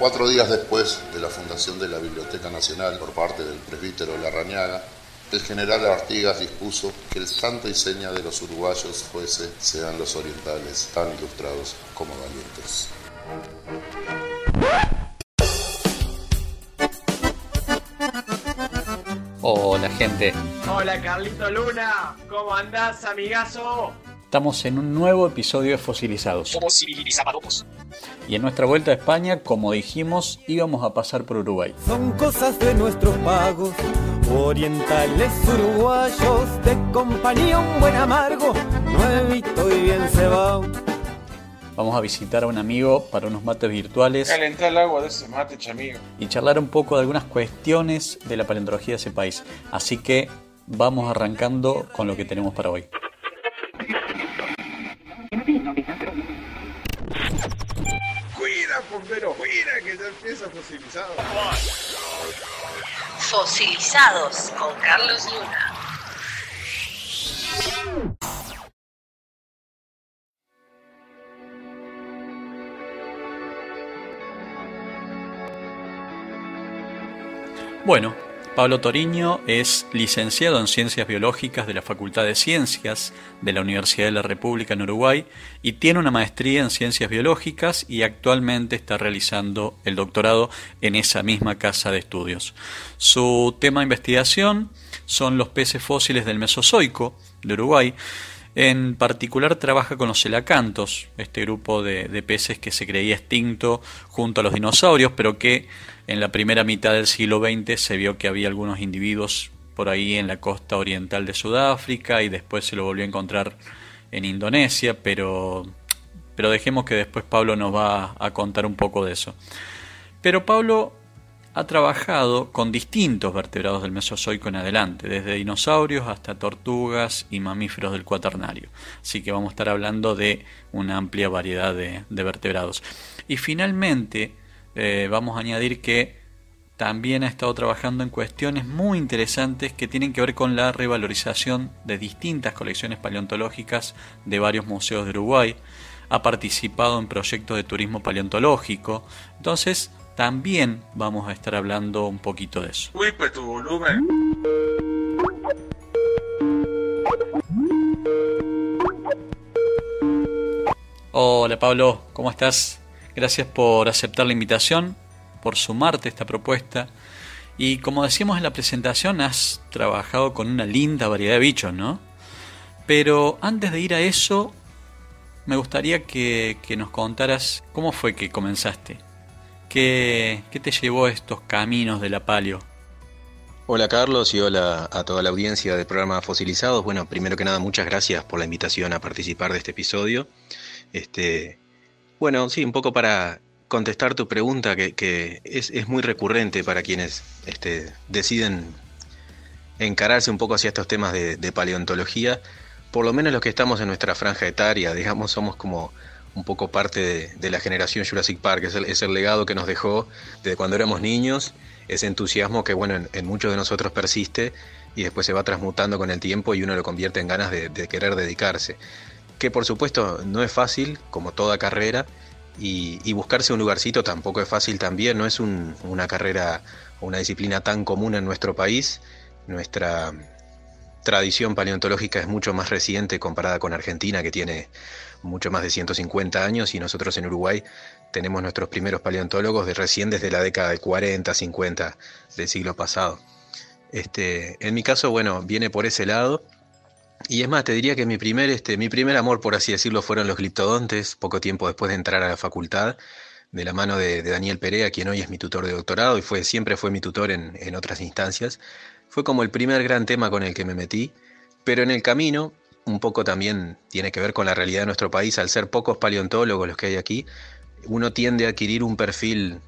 Cuatro días después de la fundación de la Biblioteca Nacional por parte del presbítero Larrañaga, el general Artigas dispuso que el santo y seña de los uruguayos fuese sean los orientales, tan ilustrados como valientes. Hola gente. Hola Carlito Luna, ¿cómo andás amigazo? Estamos en un nuevo episodio de Fosilizados. Y en nuestra vuelta a España, como dijimos, íbamos a pasar por Uruguay. Son cosas de nuestros pagos, orientales uruguayos, de compañía un buen amargo, nuevito y bien cebado. Vamos a visitar a un amigo para unos mates virtuales Calentá el agua de ese mate, chamigo. y charlar un poco de algunas cuestiones de la paleontología de ese país. Así que vamos arrancando con lo que tenemos para hoy. Cuida, bombero, cuida, que ya empieza fosilizado. Fosilizados con Carlos Luna. Bueno, Pablo Toriño es licenciado en Ciencias Biológicas de la Facultad de Ciencias de la Universidad de la República en Uruguay y tiene una maestría en Ciencias Biológicas y actualmente está realizando el doctorado en esa misma casa de estudios. Su tema de investigación son los peces fósiles del Mesozoico de Uruguay. En particular trabaja con los celacantos, este grupo de, de peces que se creía extinto junto a los dinosaurios, pero que en la primera mitad del siglo XX se vio que había algunos individuos por ahí en la costa oriental de Sudáfrica y después se lo volvió a encontrar en Indonesia, pero, pero dejemos que después Pablo nos va a contar un poco de eso. Pero Pablo ha trabajado con distintos vertebrados del Mesozoico en adelante, desde dinosaurios hasta tortugas y mamíferos del cuaternario. Así que vamos a estar hablando de una amplia variedad de, de vertebrados. Y finalmente eh, vamos a añadir que también ha estado trabajando en cuestiones muy interesantes que tienen que ver con la revalorización de distintas colecciones paleontológicas de varios museos de Uruguay. Ha participado en proyectos de turismo paleontológico. Entonces, también vamos a estar hablando un poquito de eso. Uy, pues tu volumen. Hola Pablo, ¿cómo estás? Gracias por aceptar la invitación, por sumarte a esta propuesta. Y como decíamos en la presentación, has trabajado con una linda variedad de bichos, ¿no? Pero antes de ir a eso, me gustaría que, nos contaras cómo fue que comenzaste. ¿Qué, ¿Qué te llevó a estos caminos de la palio? Hola Carlos y hola a toda la audiencia del programa Fosilizados. Bueno, primero que nada, muchas gracias por la invitación a participar de este episodio. Este, bueno, sí, un poco para contestar tu pregunta, que, es, muy recurrente para quienes este, deciden encararse un poco hacia estos temas de, paleontología. Por lo menos los que estamos en nuestra franja etaria, digamos, somos como un poco parte de, la generación Jurassic Park, es el, es el, legado que nos dejó desde cuando éramos niños, ese entusiasmo que, bueno, en, muchos de nosotros persiste y después se va transmutando con el tiempo y uno lo convierte en ganas de querer dedicarse. Que por supuesto no es fácil, como toda carrera, y, buscarse un lugarcito tampoco es fácil también, no es un, una carrera o una disciplina tan común en nuestro país. Nuestra tradición paleontológica es mucho más reciente comparada con Argentina, que tiene mucho más de 150 años, y nosotros en Uruguay tenemos nuestros primeros paleontólogos de recién desde la década del 40, 50 del siglo pasado. Este, en mi caso, bueno, viene por ese lado. Y es más, te diría que mi primer, este, mi primer amor, por así decirlo, fueron los gliptodontes, poco tiempo después de entrar a la facultad, de la mano de, Daniel Perea, quien hoy es mi tutor de doctorado y fue, siempre fue mi tutor en, en, otras instancias. Fue como el primer gran tema con el que me metí, pero en el camino, un poco también tiene que ver con la realidad de nuestro país, al ser pocos paleontólogos los que hay aquí, uno tiende a adquirir un perfil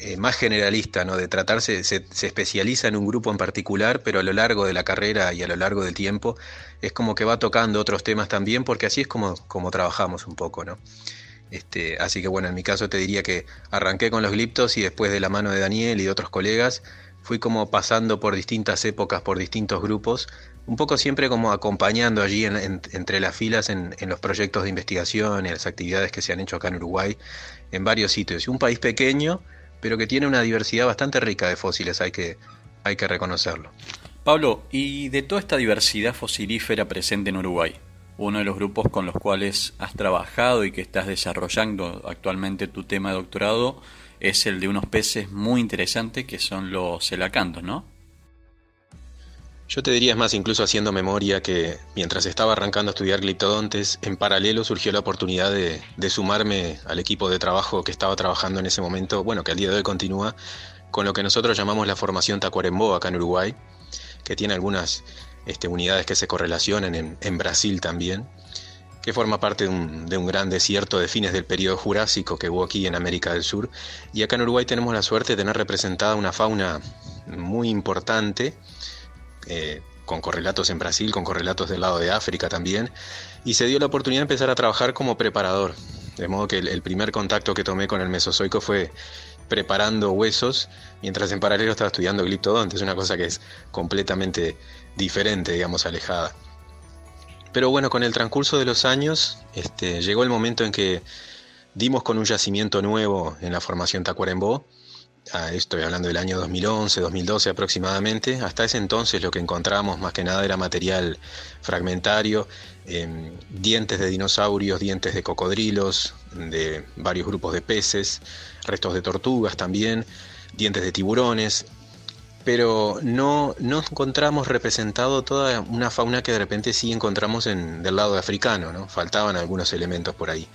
eh, más generalista, ¿no? de tratarse, se, se, especializa en un grupo en particular, pero a lo largo de la carrera y a lo largo del tiempo es como que va tocando otros temas también, porque así es como, como trabajamos un poco. ¿no? Este, así que bueno, en mi caso te diría que arranqué con los gliptos y después de la mano de Daniel y de otros colegas, fui como pasando por distintas épocas, por distintos grupos, un poco siempre como acompañando allí entre las filas en, los proyectos de investigación y las actividades que se han hecho acá en Uruguay en varios sitios. Un país pequeño, pero que tiene una diversidad bastante rica de fósiles, hay que, hay que reconocerlo. Pablo, y de toda esta diversidad fosilífera presente en Uruguay, uno de los grupos con los cuales has trabajado y que estás desarrollando actualmente tu tema de doctorado es el de unos peces muy interesantes que son los celacantos, ¿no? Yo te diría, es más, incluso haciendo memoria, que mientras estaba arrancando a estudiar gliptodontes, en paralelo surgió la oportunidad de, sumarme al equipo de trabajo que estaba trabajando en ese momento, bueno, que al día de hoy continúa, con lo que nosotros llamamos la formación Tacuarembó acá en Uruguay, que tiene algunas este, unidades que se correlacionan en, Brasil también, que forma parte de un, de un, gran desierto de fines del periodo jurásico que hubo aquí en América del Sur. Y acá en Uruguay tenemos la suerte de tener representada una fauna muy importante eh, con correlatos en Brasil, con correlatos del lado de África también, y se dio la oportunidad de empezar a trabajar como preparador. De modo que el, primer contacto que tomé con el Mesozoico fue preparando huesos, mientras en paralelo estaba estudiando gliptodonte, es una cosa que es completamente diferente, digamos, alejada. Pero bueno, con el transcurso de los años, este, llegó el momento en que dimos con un yacimiento nuevo en la formación Tacuarembó, estoy hablando del año 2011, 2012 aproximadamente, hasta ese entonces lo que encontramos más que nada era material fragmentario, em, dientes de dinosaurios, dientes de cocodrilos, de varios grupos de peces, restos de tortugas también, dientes de tiburones, pero no, no encontramos representado toda una fauna que de repente sí encontramos en, del lado africano, ¿no? faltaban algunos elementos por ahí.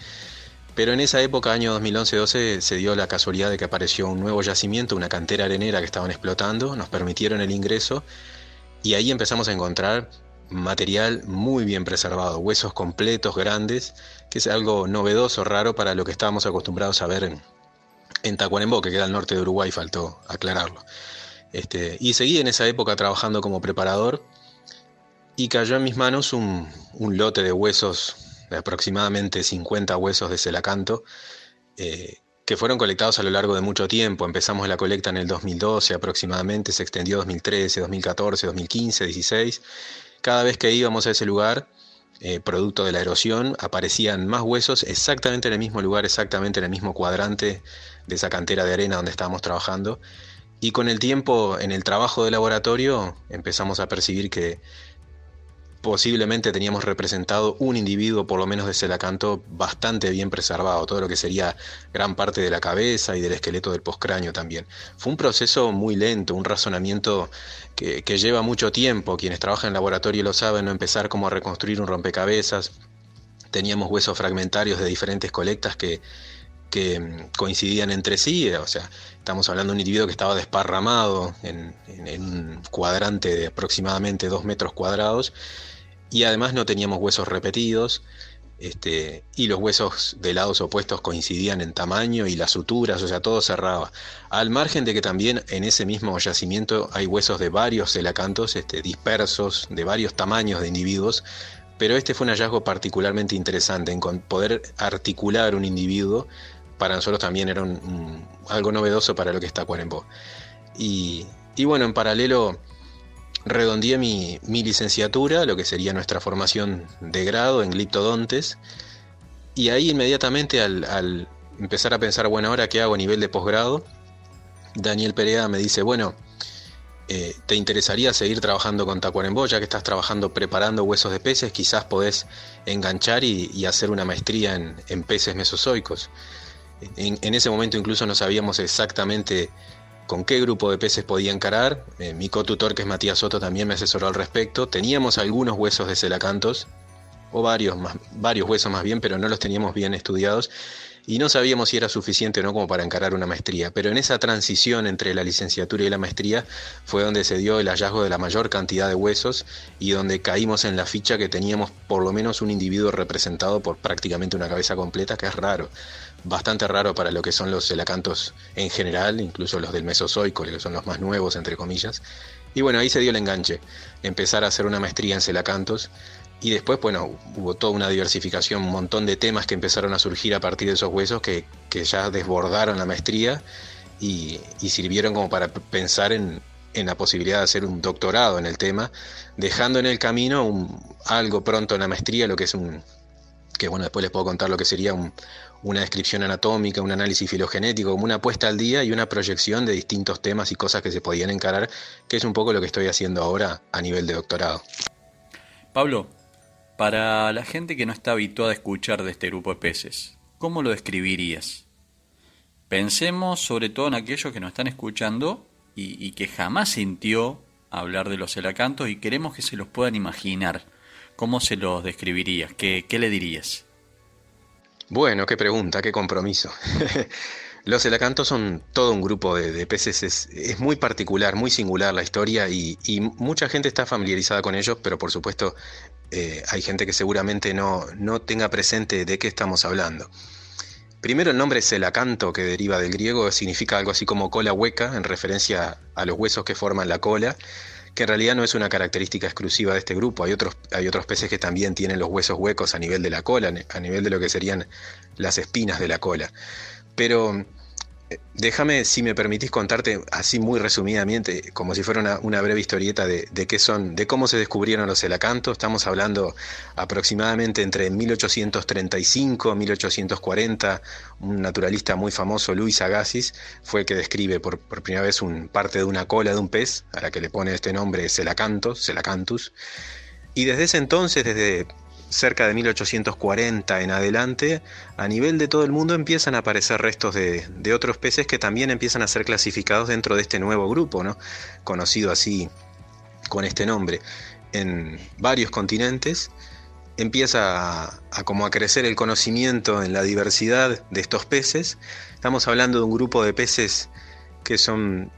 Pero en esa época, año 2011-12, se dio la casualidad de que apareció un nuevo yacimiento, una cantera arenera que estaban explotando, nos permitieron el ingreso y ahí empezamos a encontrar material muy bien preservado, huesos completos, grandes, que es algo novedoso, raro para lo que estábamos acostumbrados a ver en, en Tacuarembó, que queda al norte de Uruguay, faltó aclararlo. Este, y seguí en esa época trabajando como preparador y cayó en mis manos un, un lote de huesos de aproximadamente 50 huesos de celacanto, eh, que fueron colectados a lo largo de mucho tiempo. Empezamos la colecta en el 2012 aproximadamente, se extendió 2013, 2014, 2015, 2016. Cada vez que íbamos a ese lugar, eh, producto de la erosión, aparecían más huesos exactamente en el mismo lugar, exactamente en el mismo cuadrante de esa cantera de arena donde estábamos trabajando. Y con el tiempo, en el trabajo de laboratorio, empezamos a percibir que posiblemente teníamos representado un individuo, por lo menos de celacanto, bastante bien preservado, todo lo que sería gran parte de la cabeza y del esqueleto del postcráneo también. Fue un proceso muy lento, un razonamiento que, lleva mucho tiempo. Quienes trabajan en laboratorio lo saben, no empezar como a reconstruir un rompecabezas. Teníamos huesos fragmentarios de diferentes colectas que, mm, coincidían entre sí, o sea, estamos hablando de un individuo que estaba desparramado en un cuadrante de aproximadamente dos metros cuadrados y además no teníamos huesos repetidos. Este, y los huesos de lados opuestos coincidían en tamaño y las suturas, o sea, todo cerraba. Al margen de que también en ese mismo yacimiento hay huesos de varios celacantos este, dispersos, de varios tamaños de individuos, pero este fue un hallazgo particularmente interesante en poder articular un individuo. Para nosotros también era algo novedoso para lo que está Cuarembó. Y, y bueno, en paralelo redondeé mi, licenciatura, lo que sería nuestra formación de grado en gliptodontes, y ahí inmediatamente al, empezar a pensar, bueno, ahora qué hago a nivel de posgrado, Daniel Perea me dice, bueno, eh, ¿te interesaría seguir trabajando con Tacuarembó, ya que estás trabajando preparando huesos de peces? Quizás podés enganchar y, hacer una maestría en, peces mesozoicos. En, ese momento incluso no sabíamos exactamente con qué grupo de peces podía encarar. Eh, mi co-tutor, que es Matías Soto, también me asesoró al respecto. Teníamos algunos huesos de celacantos, o varios, más, varios huesos más bien, pero no los teníamos bien estudiados. Y no sabíamos si era suficiente o no como para encarar una maestría. Pero en esa transición entre la licenciatura y la maestría fue donde se dio el hallazgo de la mayor cantidad de huesos y donde caímos en la ficha que teníamos por lo menos un individuo representado por prácticamente una cabeza completa, que es raro bastante raro para lo que son los celacantos en general, incluso los del Mesozoico, que son los más nuevos, entre comillas. Y bueno, ahí se dio el enganche, empezar a hacer una maestría en celacantos. Y después, bueno, hubo toda una diversificación, un montón de temas que empezaron a surgir a partir de esos huesos que, ya desbordaron la maestría y, sirvieron como para pensar en, en la posibilidad de hacer un doctorado en el tema, dejando en el camino algo pronto en la maestría, lo que es un, que bueno, después les puedo contar lo que sería una descripción anatómica, un análisis filogenético, como una puesta al día y una proyección de distintos temas y cosas que se podían encarar, que es un poco lo que estoy haciendo ahora a nivel de doctorado. Pablo, para la gente que no está habituada a escuchar de este grupo de peces, ¿cómo lo describirías? Pensemos sobre todo en aquellos que nos están escuchando y, que jamás sintió hablar de los celacantos y queremos que se los puedan imaginar. ¿Cómo se los describirías? ¿Qué, qué le dirías? Bueno, qué pregunta, qué compromiso. Los elacantos son todo un grupo de, peces, es, muy particular, muy singular la historia y, mucha gente está familiarizada con ellos, pero por supuesto eh, hay gente que seguramente no, no tenga presente de qué estamos hablando. Primero el nombre celacanto, que deriva del griego, significa algo así como cola hueca, en referencia a los huesos que forman la cola, que en realidad no es una característica exclusiva de este grupo. Hay otros, hay otros peces que también tienen los huesos huecos a nivel de la cola, a nivel de lo que serían las espinas de la cola. Pero Déjame, si me permitís, contarte así muy resumidamente, como si fuera una, breve historieta de, qué son, de cómo se descubrieron los elacantos. Estamos hablando aproximadamente entre 1835 y 1840. Un naturalista muy famoso, Luis Agassiz, fue el que describe por, primera vez un, parte de una cola de un pez, a la que le pone este nombre Celacantos. Y desde ese entonces, desde cerca de 1840 en adelante, a nivel de todo el mundo empiezan a aparecer restos de, otros peces que también empiezan a ser clasificados dentro de este nuevo grupo, ¿no? conocido así con este nombre, en varios continentes. Empieza a, como a crecer el conocimiento en la diversidad de estos peces. Estamos hablando de un grupo de peces que son,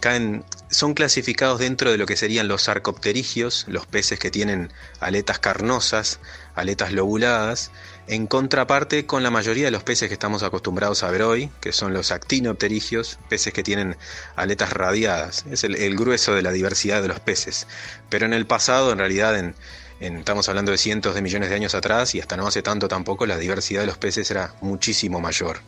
caen, son clasificados dentro de lo que serían los arcopterigios, los peces que tienen aletas carnosas, aletas lobuladas, en contraparte con la mayoría de los peces que estamos acostumbrados a ver hoy, que son los actinopterigios, peces que tienen aletas radiadas. Es el, grueso de la diversidad de los peces. Pero en el pasado, en realidad, en, estamos hablando de cientos de millones de años atrás y hasta no hace tanto tampoco, la diversidad de los peces era muchísimo mayor.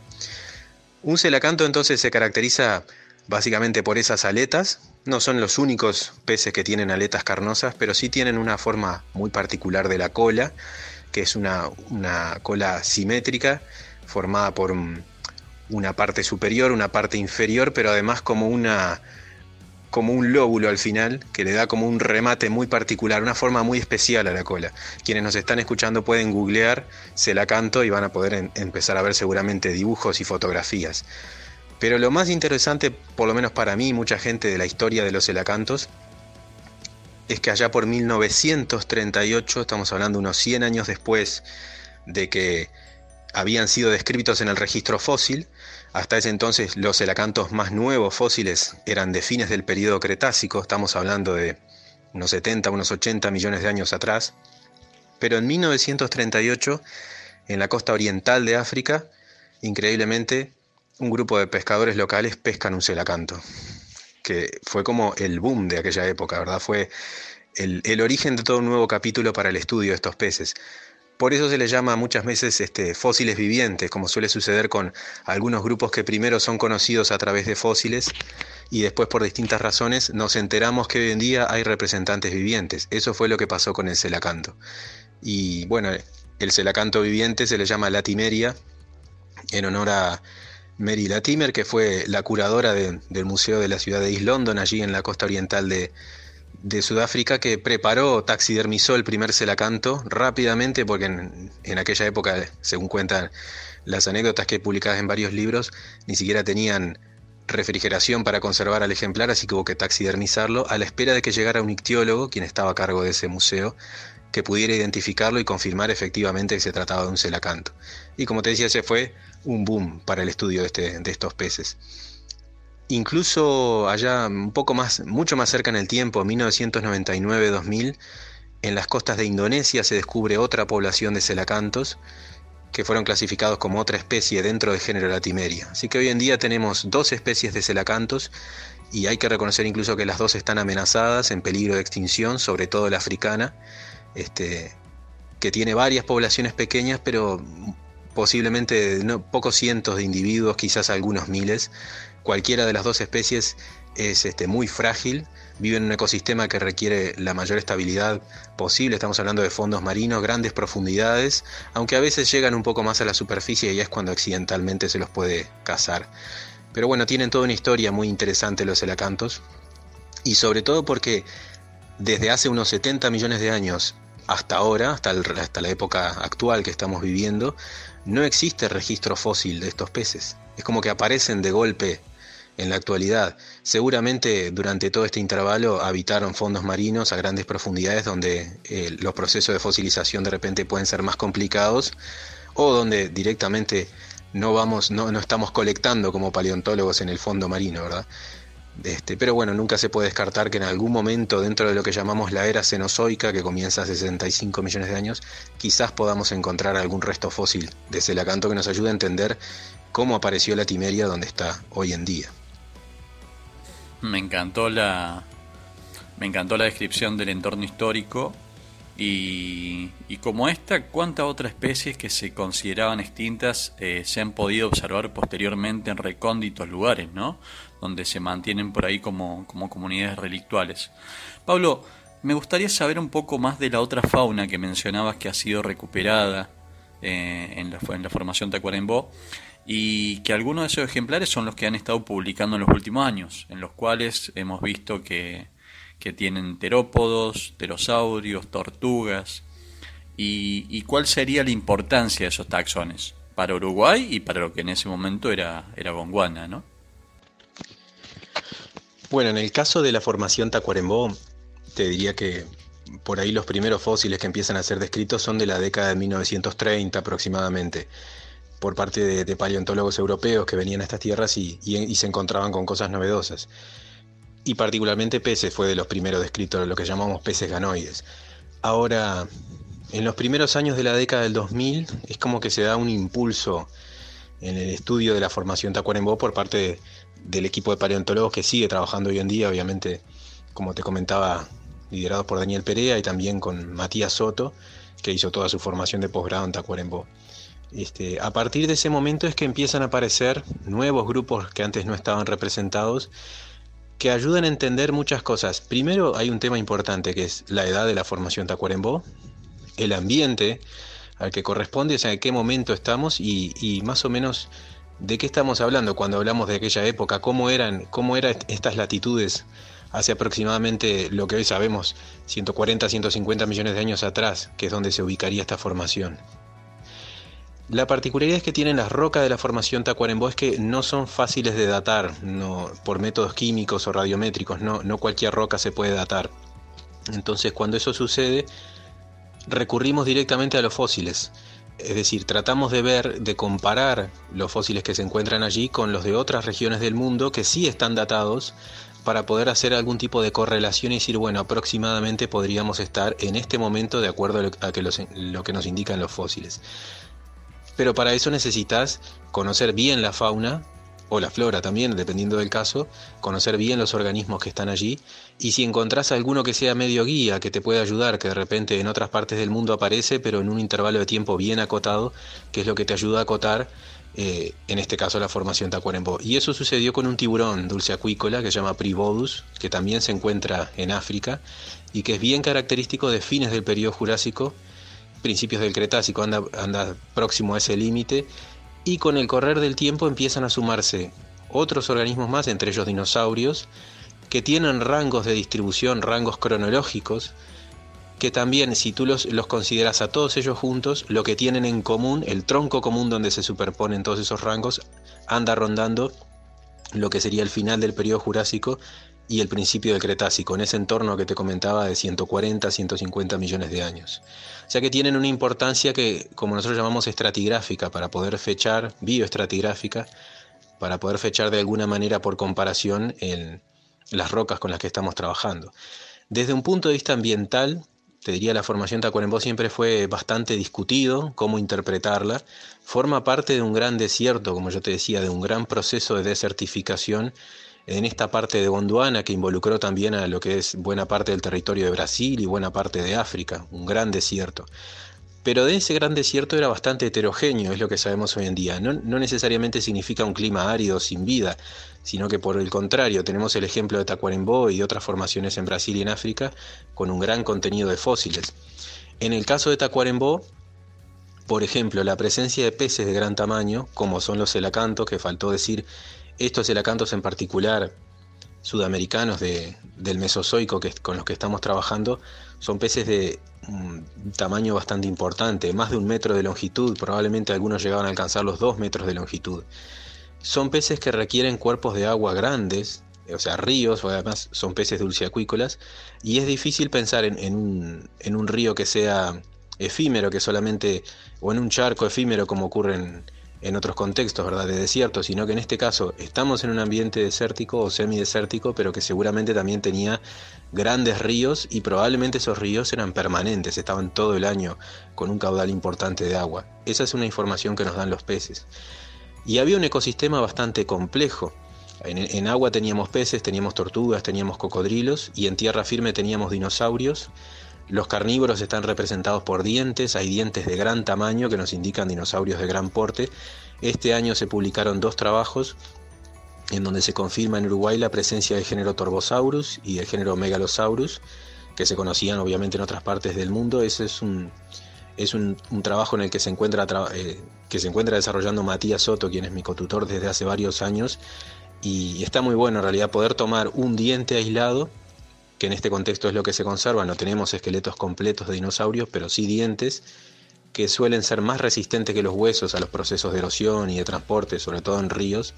Un celacanto entonces se caracteriza básicamente por esas aletas. No son los únicos peces que tienen aletas carnosas, pero sí tienen una forma muy particular de la cola, que es una, cola simétrica, formada por una parte superior, una parte inferior, pero además como una, como un lóbulo al final, que le da como un remate muy particular, una forma muy especial a la cola. Quienes nos están escuchando pueden googlear Se la canto y van a poder empezar a ver seguramente dibujos y fotografías. Pero lo más interesante, por lo menos para mí mucha gente de la historia de los elacantos, es que allá por 1938, estamos hablando unos 100 años después de que habían sido descritos en el registro fósil, hasta ese entonces los elacantos más nuevos fósiles eran de fines del periodo Cretácico, estamos hablando de unos 70, unos 80 millones de años atrás. Pero en 1938, en la costa oriental de África, increíblemente, un grupo de pescadores locales pescan un celacanto, que fue como el boom de aquella época, ¿verdad? Fue el, origen de todo un nuevo capítulo para el estudio de estos peces. Por eso se les llama muchas veces este, fósiles vivientes, como suele suceder con algunos grupos que primero son conocidos a través de fósiles y después por distintas razones nos enteramos que hoy en día hay representantes vivientes. Eso fue lo que pasó con el celacanto. Y bueno, el celacanto viviente se le llama Latimeria en honor a Mary Latimer, que fue la curadora del Museo de la ciudad de East London, allí en la costa oriental de, Sudáfrica que preparó, taxidermizó el primer celacanto rápidamente, porque en, aquella época, según cuentan las anécdotas que he publicadas en varios libros, ni siquiera tenían refrigeración para conservar al ejemplar, así que hubo que taxidermizarlo a la espera de que llegara un ictiólogo, quien estaba a cargo de ese museo, que pudiera identificarlo y confirmar efectivamente que se trataba de un celacanto. Y como te decía, ese fue un boom para el estudio de, este, de estos peces. Incluso allá un poco más, mucho más cerca en el tiempo, 1999-2000, en las costas de Indonesia se descubre otra población de celacantos que fueron clasificados como otra especie dentro del género Latimeria. Así que hoy en día tenemos dos especies de celacantos y hay que reconocer incluso que las dos están amenazadas, en peligro de extinción, sobre todo la africana, este, que tiene varias poblaciones pequeñas, pero posiblemente pocos cientos de individuos, quizás algunos miles, cualquiera de las dos especies es este, muy frágil, vive en un ecosistema que requiere la mayor estabilidad posible, estamos hablando de fondos marinos, grandes profundidades, aunque a veces llegan un poco más a la superficie y es cuando accidentalmente se los puede cazar. Pero bueno, tienen toda una historia muy interesante los elacantos, y sobre todo porque desde hace unos 70 millones de años hasta ahora, hasta, la época actual que estamos viviendo, no existe registro fósil de estos peces. Es como que aparecen de golpe en la actualidad. Seguramente durante todo este intervalo habitaron fondos marinos a grandes profundidades donde eh, los procesos de fosilización de repente pueden ser más complicados o donde directamente no vamos, no, no estamos colectando como paleontólogos en el fondo marino, ¿verdad? Este, pero bueno, nunca se puede descartar que en algún momento dentro de lo que llamamos la era cenozoica, que comienza hace 65 millones de años, quizás podamos encontrar algún resto fósil de celacanto que nos ayude a entender cómo apareció la Timeria donde está hoy en día. Me encantó la, me encantó la descripción del entorno histórico y, como esta, ¿cuántas otras especies que se consideraban extintas eh, se han podido observar posteriormente en recónditos lugares, ¿no? donde se mantienen por ahí como, como comunidades relictuales? Pablo, me gustaría saber un poco más de la otra fauna que mencionabas que ha sido recuperada eh, en, la, en la formación Tacuarembó y que algunos de esos ejemplares son los que han estado publicando en los últimos años, en los cuales hemos visto que, tienen terópodos, pterosaurios, tortugas, y, cuál sería la importancia de esos taxones para Uruguay y para lo que en ese momento era, era Gondwana, ¿no? Bueno, en el caso de la formación Tacuarembó, te diría que por ahí los primeros fósiles que empiezan a ser descritos son de la década de 1930 aproximadamente por parte de, paleontólogos europeos que venían a estas tierras y, se encontraban con cosas novedosas. Y particularmente peces fue de los primeros descritos, lo que llamamos peces ganoides. Ahora, en los primeros años de la década del 2000 es como que se da un impulso en el estudio de la formación Tacuarembó por parte del equipo de paleontólogos que sigue trabajando hoy en día, obviamente, como te comentaba, liderado por Daniel Perea y también con Matías Soto, que hizo toda su formación de posgrado en Tacuarembó. Este, a partir de ese momento es que empiezan a aparecer nuevos grupos que antes no estaban representados que ayudan a entender muchas cosas. Primero hay un tema importante que es la edad de la formación Tacuarembó, el ambiente al que corresponde, o sea, en qué momento estamos y, más o menos de qué estamos hablando cuando hablamos de aquella época, cómo eran, cómo eran estas latitudes hace aproximadamente lo que hoy sabemos, 140, 150 millones de años atrás, que es donde se ubicaría esta formación. La particularidad que tienen las rocas de la formación Tacuarembó es que no son fáciles de datar por métodos químicos o radiométricos, no, no cualquier roca se puede datar. Entonces cuando eso sucede, recurrimos directamente a los fósiles. Es decir, tratamos de ver, de comparar los fósiles que se encuentran allí con los de otras regiones del mundo que sí están datados para poder hacer algún tipo de correlación y decir, bueno, aproximadamente podríamos estar en este momento de acuerdo a lo que nos indican los fósiles. Pero para eso necesitas conocer bien la fauna o la flora también, dependiendo del caso, conocer bien los organismos que están allí y si encontrás alguno que sea medio guía, que te pueda ayudar, que de repente en otras partes del mundo aparece, pero en un intervalo de tiempo bien acotado, que es lo que te ayuda a acotar, eh, en este caso la formación Tacuarembó. Y eso sucedió con un tiburón dulce acuícola que se llama Privodus, que también se encuentra en África y que es bien característico de fines del periodo Jurásico principios del Cretácico, anda, anda próximo a ese límite, y con el correr del tiempo empiezan a sumarse otros organismos más, entre ellos dinosaurios, que tienen rangos de distribución, rangos cronológicos, que también si tú los, los, consideras a todos ellos juntos, lo que tienen en común, el tronco común donde se superponen todos esos rangos, anda rondando lo que sería el final del periodo Jurásico y el principio del Cretácico, en ese entorno que te comentaba de 140, 150 millones de años. O sea que tienen una importancia que, como nosotros llamamos estratigráfica, para poder fechar, bioestratigráfica, para poder fechar de alguna manera por comparación en las rocas con las que estamos trabajando. Desde un punto de vista ambiental, te diría la formación Tacuarembó siempre fue bastante discutido, cómo interpretarla. Forma parte de un gran desierto, como yo te decía, de un gran proceso de desertificación en esta parte de Gondwana que involucró también a lo que es buena parte del territorio de Brasil y buena parte de África, un gran desierto. pero de ese gran desierto era bastante heterogéneo, es lo que sabemos hoy en día. No, necesariamente significa un clima árido sin vida, sino que por el contrario tenemos el ejemplo de Tacuarembó y otras formaciones en Brasil y en África con un gran contenido de fósiles. En el caso de Tacuarembó, por ejemplo, la presencia de peces de gran tamaño, como son los celacantos, que faltó decir, estos celacantos en particular sudamericanos del Mesozoico que, con los que estamos trabajando, son peces de un tamaño bastante importante, más de un metro de longitud, probablemente algunos llegaban a alcanzar los dos metros de longitud. Son peces que requieren cuerpos de agua grandes, o sea, ríos, además son peces dulceacuícolas, y es difícil pensar en, un, en un río que sea efímero, que solamente, o en un charco efímero como ocurre en, en otros contextos, ¿verdad?, de desierto, sino que en este caso estamos en un ambiente desértico o semidesértico, pero que seguramente también tenía grandes ríos y probablemente esos ríos eran permanentes, estaban todo el año con un caudal importante de agua. Esa es una información que nos dan los peces. Y había un ecosistema bastante complejo. En, en agua teníamos peces, teníamos tortugas, teníamos cocodrilos y en tierra firme teníamos dinosaurios los carnívoros están representados por dientes, hay dientes de gran tamaño que nos indican dinosaurios de gran porte. Este año se publicaron dos trabajos en donde se confirma en Uruguay la presencia del género Torbosaurus y del género Megalosaurus, que se conocían obviamente en otras partes del mundo. Ese es un, es un, trabajo en el que se, encuentra, eh, que se encuentra desarrollando Matías Soto, quien es mi cotutor desde hace varios años, y está muy bueno en realidad poder tomar un diente aislado que en este contexto es lo que se conserva, no tenemos esqueletos completos de dinosaurios, pero sí dientes que suelen ser más resistentes que los huesos a los procesos de erosión y de transporte, sobre todo en ríos,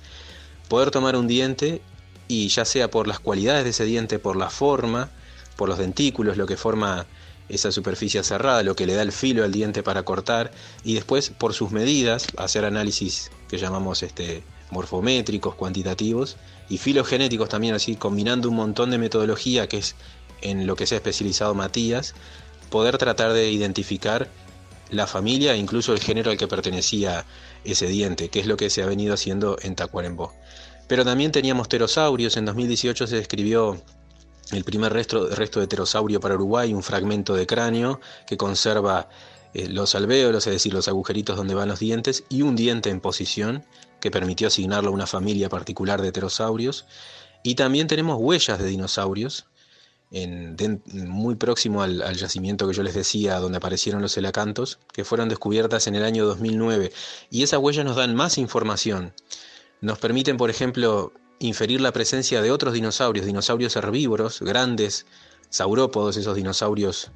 poder tomar un diente y ya sea por las cualidades de ese diente, por la forma, por los dentículos, lo que forma esa superficie cerrada, lo que le da el filo al diente para cortar, y después por sus medidas, hacer análisis que llamamos este, morfométricos, cuantitativos, y filogenéticos también, así combinando un montón de metodología que es en lo que se ha especializado Matías, poder tratar de identificar la familia e incluso el género al que pertenecía ese diente, que es lo que se ha venido haciendo en Tacuarembó. Pero también teníamos pterosaurios, en 2018 se describió el primer resto, resto de pterosaurio para Uruguay, un fragmento de cráneo que conserva eh, los alvéolos, es decir, los agujeritos donde van los dientes, y un diente en posición que permitió asignarlo a una familia particular de pterosaurios. Y también tenemos huellas de dinosaurios, en, muy próximo al, yacimiento que yo les decía, donde aparecieron los elacantos, que fueron descubiertas en el año 2009. Y esas huellas nos dan más información. Nos permiten, por ejemplo, inferir la presencia de otros dinosaurios, dinosaurios herbívoros, grandes, saurópodos, esos dinosaurios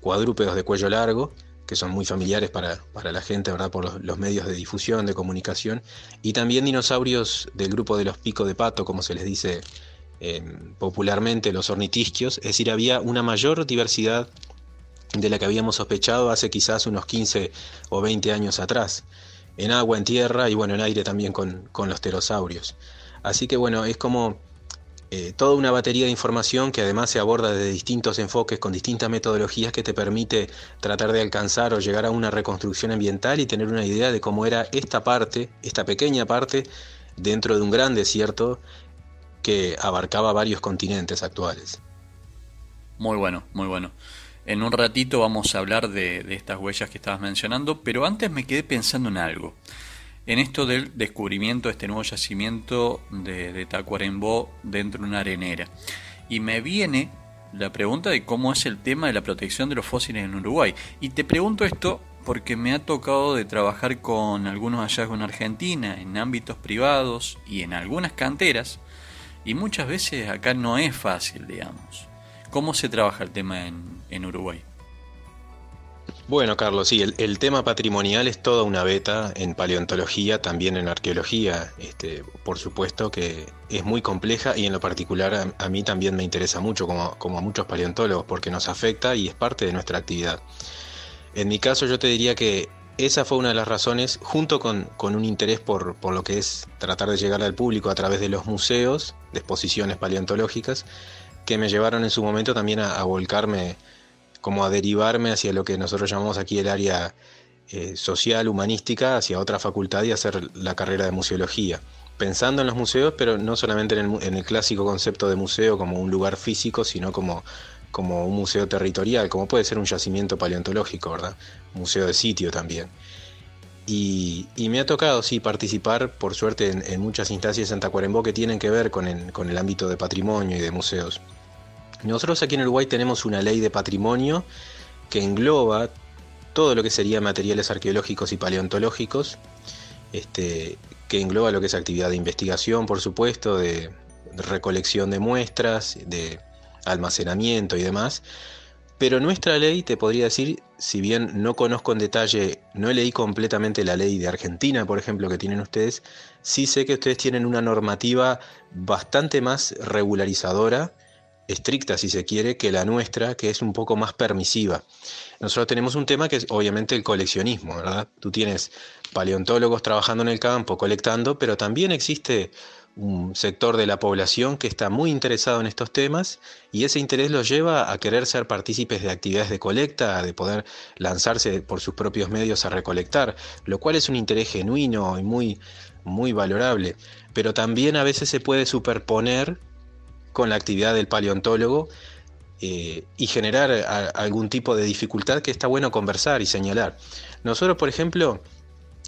cuadrúpedos de cuello largo, que son muy familiares para, la gente, ¿verdad? por los, medios de difusión, de comunicación, y también dinosaurios del grupo de los picos de pato, como se les dice em, popularmente, los ornitisquios, es decir, había una mayor diversidad de la que habíamos sospechado hace quizás unos 15 o 20 años atrás, en agua, en tierra y bueno, en aire también con, con los pterosaurios. Así que bueno, es como eh, toda una batería de información que además se aborda desde distintos enfoques con distintas metodologías que te permite tratar de alcanzar o llegar a una reconstrucción ambiental y tener una idea de cómo era esta parte, esta pequeña parte dentro de un gran desierto que abarcaba varios continentes actuales. Muy bueno, muy bueno. En un ratito vamos a hablar de, de estas huellas que estabas mencionando, pero antes me quedé pensando en algo en esto del descubrimiento de este nuevo yacimiento de, Tacuarembó dentro de una arenera. Y me viene la pregunta de cómo es el tema de la protección de los fósiles en Uruguay. Y te pregunto esto porque me ha tocado de trabajar con algunos hallazgos en Argentina, en ámbitos privados y en algunas canteras, y muchas veces acá no es fácil, digamos. ¿Cómo se trabaja el tema en Uruguay? Bueno, Carlos, sí, el, tema patrimonial es toda una beta en paleontología, también en arqueología, este, por supuesto que es muy compleja y en lo particular a, mí también me interesa mucho, como, como, a muchos paleontólogos, porque nos afecta y es parte de nuestra actividad. En mi caso yo te diría que esa fue una de las razones, junto con, un interés por, por, lo que es tratar de llegar al público a través de los museos, de exposiciones paleontológicas, que me llevaron en su momento también a volcarme como a derivarme hacia lo que nosotros llamamos aquí el área eh, social, humanística, hacia otra facultad y hacer la carrera de museología. Pensando en los museos, pero no solamente en el, clásico concepto de museo como un lugar físico, sino como, como un museo territorial, como puede ser un yacimiento paleontológico, ¿verdad? Museo de sitio también. Y, me ha tocado, sí, participar, por suerte, en, muchas instancias en Tacuarembó que tienen que ver con el, ámbito de patrimonio y de museos. Nosotros aquí en Uruguay tenemos una ley de patrimonio que engloba todo lo que sería materiales arqueológicos y paleontológicos, este, que engloba lo que es actividad de investigación, por supuesto, de recolección de muestras, de almacenamiento y demás, pero nuestra ley, te podría decir, si bien no conozco en detalle, no leí completamente la ley de Argentina, por ejemplo, que tienen ustedes, sí sé que ustedes tienen una normativa bastante más regularizadora, estricta si se quiere, que la nuestra, que es un poco más permisiva. Nosotros tenemos un tema que es obviamente el coleccionismo, ¿verdad? Tú tienes paleontólogos trabajando en el campo, colectando, pero también existe un sector de la población que está muy interesado en estos temas y ese interés los lleva a querer ser partícipes de actividades de colecta, de poder lanzarse por sus propios medios a recolectar, lo cual es un interés genuino y muy, muy valorable, pero también a veces se puede superponer con la actividad del paleontólogo eh, y generar algún tipo de dificultad que está bueno conversar y señalar. Nosotros, por ejemplo,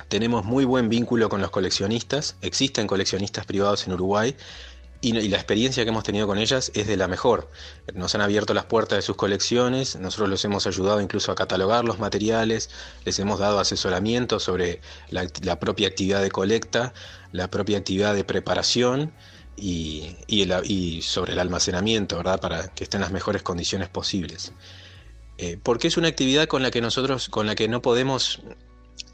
tenemos muy buen vínculo con los coleccionistas, existen coleccionistas privados en Uruguay y, la experiencia que hemos tenido con ellas es de la mejor. Nos han abierto las puertas de sus colecciones, nosotros los hemos ayudado incluso a catalogar los materiales, les hemos dado asesoramiento sobre la, propia actividad de colecta, la propia actividad de preparación y, sobre el almacenamiento, ¿verdad? Para que estén en las mejores condiciones posibles. Eh, porque es una actividad con la que nosotros, con la que no podemos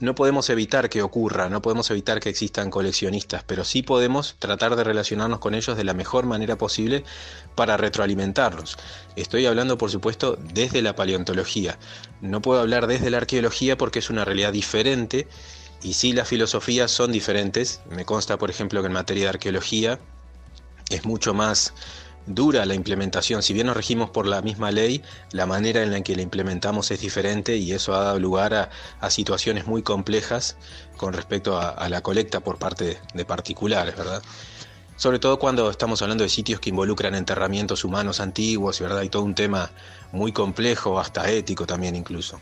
no podemos evitar que ocurra, no podemos evitar que existan coleccionistas, pero sí podemos tratar de relacionarnos con ellos de la mejor manera posible para retroalimentarlos. Estoy hablando, por supuesto, desde la paleontología. No puedo hablar desde la arqueología porque es una realidad diferente y sí las filosofías son diferentes. Me consta, por ejemplo, que en materia de arqueología es mucho más dura la implementación. Si bien nos regimos por la misma ley, la manera en la que la implementamos es diferente y eso ha dado lugar a, situaciones muy complejas con respecto a, la colecta por parte de, particulares, ¿verdad? Sobre todo cuando estamos hablando de sitios que involucran enterramientos humanos antiguos, ¿verdad? Y todo un tema muy complejo, hasta ético también incluso.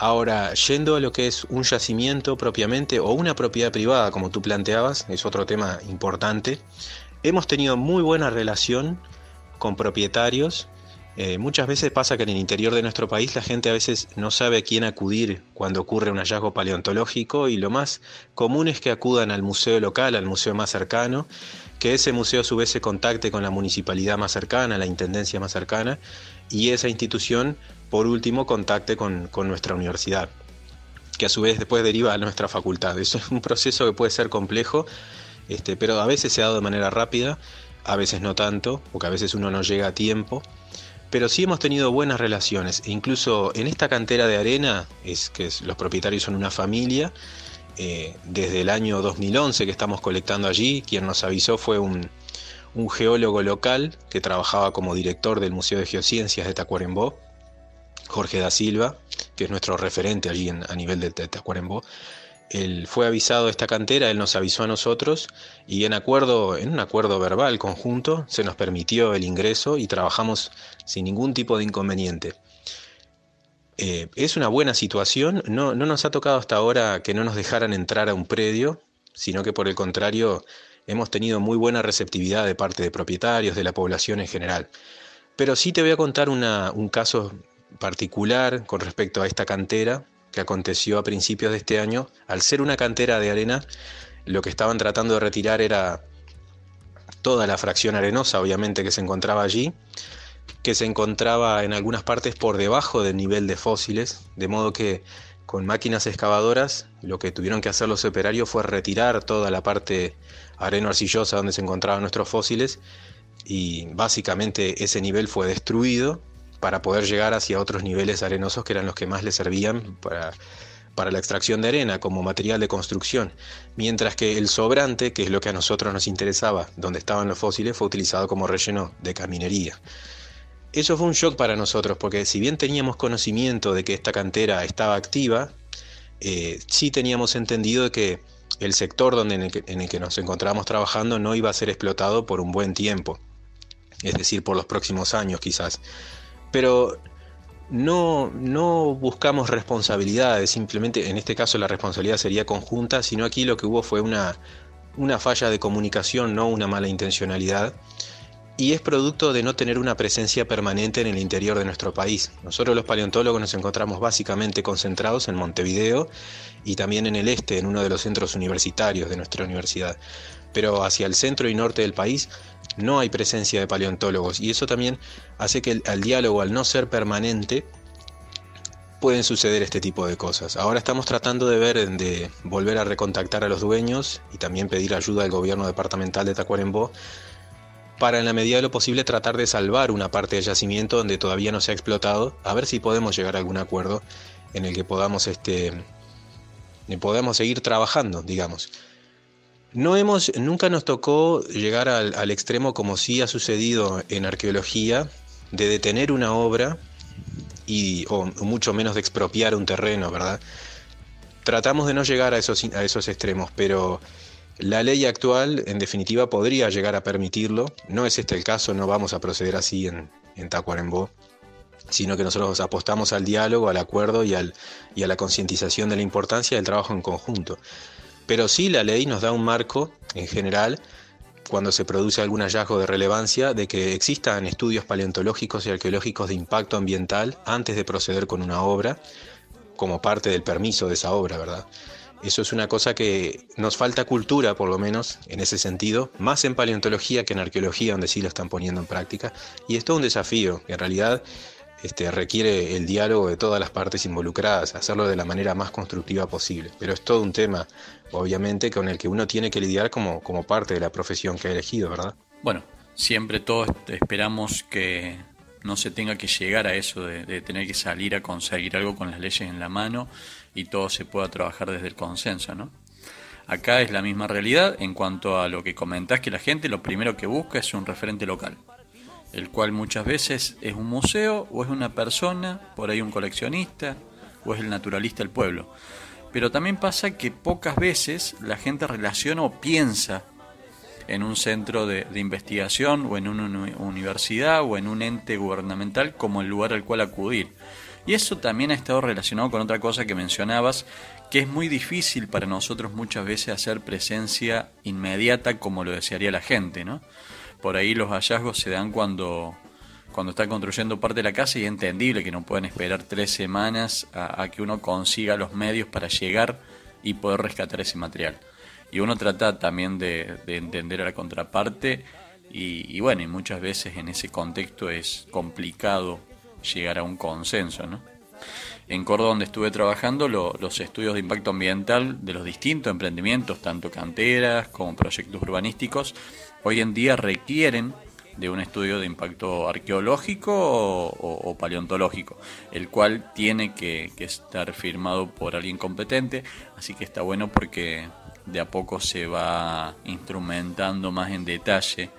Ahora, yendo a lo que es un yacimiento propiamente o una propiedad privada, como tú planteabas, es otro tema importante. Hemos tenido muy buena relación con propietarios. Eh, muchas veces pasa que en el interior de nuestro país la gente a veces no sabe a quién acudir cuando ocurre un hallazgo paleontológico y lo más común es que acudan al museo local, al museo más cercano, que ese museo a su vez se contacte con la municipalidad más cercana, la intendencia más cercana y esa institución por último contacte con, nuestra universidad que a su vez después deriva a nuestra facultad. Eso es un proceso que puede ser complejo, este, pero a veces se ha dado de manera rápida a veces no tanto, porque a veces uno no llega a tiempo, pero sí hemos tenido buenas relaciones. E incluso en esta cantera de arena, es que los propietarios son una familia, eh, desde el año 2011 que estamos colectando allí, quien nos avisó fue un, geólogo local que trabajaba como director del Museo de Geociencias de Tacuarembó, Jorge da Silva, que es nuestro referente allí a nivel de Tacuarembó él fue avisado de esta cantera, él nos avisó a nosotros y en acuerdo, en un acuerdo verbal conjunto, se nos permitió el ingreso y trabajamos sin ningún tipo de inconveniente. Eh, es una buena situación, no, no nos ha tocado hasta ahora que no nos dejaran entrar a un predio, sino que por el contrario hemos tenido muy buena receptividad de parte de propietarios, de la población en general. Pero sí te voy a contar un caso particular con respecto a esta cantera que aconteció a principios de este año, al ser una cantera de arena, lo que estaban tratando de retirar era toda la fracción arenosa, obviamente, que se encontraba allí, que se encontraba en algunas partes por debajo del nivel de fósiles, de modo que con máquinas excavadoras lo que tuvieron que hacer los operarios fue retirar toda la parte areno-arcillosa donde se encontraban nuestros fósiles y básicamente ese nivel fue destruido para poder llegar hacia otros niveles arenosos que eran los que más le servían para, para la extracción de arena como material de construcción, mientras que el sobrante, que es lo que a nosotros nos interesaba, donde estaban los fósiles, fue utilizado como relleno de caminería. Eso fue un shock para nosotros, porque si bien teníamos conocimiento de que esta cantera estaba activa, eh, sí teníamos entendido que el sector donde en, el que, en el que nos encontrábamos trabajando no iba a ser explotado por un buen tiempo, es decir, por los próximos años quizás pero no, no buscamos responsabilidades, simplemente en este caso la responsabilidad sería conjunta, sino aquí lo que hubo fue una, una falla de comunicación, no una mala intencionalidad, y es producto de no tener una presencia permanente en el interior de nuestro país. Nosotros los paleontólogos nos encontramos básicamente concentrados en Montevideo y también en el este, en uno de los centros universitarios de nuestra universidad. Pero hacia el centro y norte del país no hay presencia de paleontólogos y eso también hace que el, diálogo, al no ser permanente, pueden suceder este tipo de cosas. Ahora estamos tratando de ver, de volver a recontactar a los dueños y también pedir ayuda al gobierno departamental de Tacuarembó para en la medida de lo posible tratar de salvar una parte del yacimiento donde todavía no se ha explotado, a ver si podemos llegar a algún acuerdo en el que podamos, este, podamos seguir trabajando, digamos. No hemos, nunca nos tocó llegar al, extremo como sí ha sucedido en arqueología, de detener una obra y, o mucho menos de expropiar un terreno, ¿verdad? Tratamos de no llegar a esos, extremos, pero la ley actual, en definitiva, podría llegar a permitirlo. No es este el caso, no vamos a proceder así en, en Tacuarembó, sino que nosotros apostamos al diálogo, al acuerdo y, al, y a la concientización de la importancia del trabajo en conjunto. Pero sí la ley nos da un marco, en general, cuando se produce algún hallazgo de relevancia, de que existan estudios paleontológicos y arqueológicos de impacto ambiental antes de proceder con una obra, como parte del permiso de esa obra, ¿verdad? Eso es una cosa que nos falta cultura, por lo menos, en ese sentido, más en paleontología que en arqueología, donde sí lo están poniendo en práctica. Y es todo un desafío, en realidad este, requiere el diálogo de todas las partes involucradas, hacerlo de la manera más constructiva posible. Pero es todo un tema, obviamente, con el que uno tiene que lidiar como, como parte de la profesión que ha elegido, ¿verdad? Bueno, siempre todos esperamos que no se tenga que llegar a eso de, de tener que salir a conseguir algo con las leyes en la mano y todo se pueda trabajar desde el consenso, ¿no? Acá es la misma realidad en cuanto a lo que comentás que la gente lo primero que busca es un referente local, el cual muchas veces es un museo o es una persona, por ahí un coleccionista o es el naturalista del pueblo. Pero también pasa que pocas veces la gente relaciona o piensa en un centro de, de, investigación o en una universidad o en un ente gubernamental como el lugar al cual acudir. Y eso también ha estado relacionado con otra cosa que mencionabas, que es muy difícil para nosotros muchas veces hacer presencia inmediata como lo desearía la gente, ¿no? Por ahí los hallazgos se dan cuando, cuando están construyendo parte de la casa y es entendible que no pueden esperar tres semanas a, que uno consiga los medios para llegar y poder rescatar ese material. Y uno trata también de, entender a la contraparte y, y bueno, y muchas veces en ese contexto es complicado llegar a un consenso. ¿no? En Córdoba, donde estuve trabajando, los estudios de impacto ambiental de los distintos emprendimientos, tanto canteras como proyectos urbanísticos, hoy en día requieren de un estudio de impacto arqueológico o, paleontológico, el cual tiene que, estar firmado por alguien competente, así que está bueno porque de a poco se va instrumentando más en detalle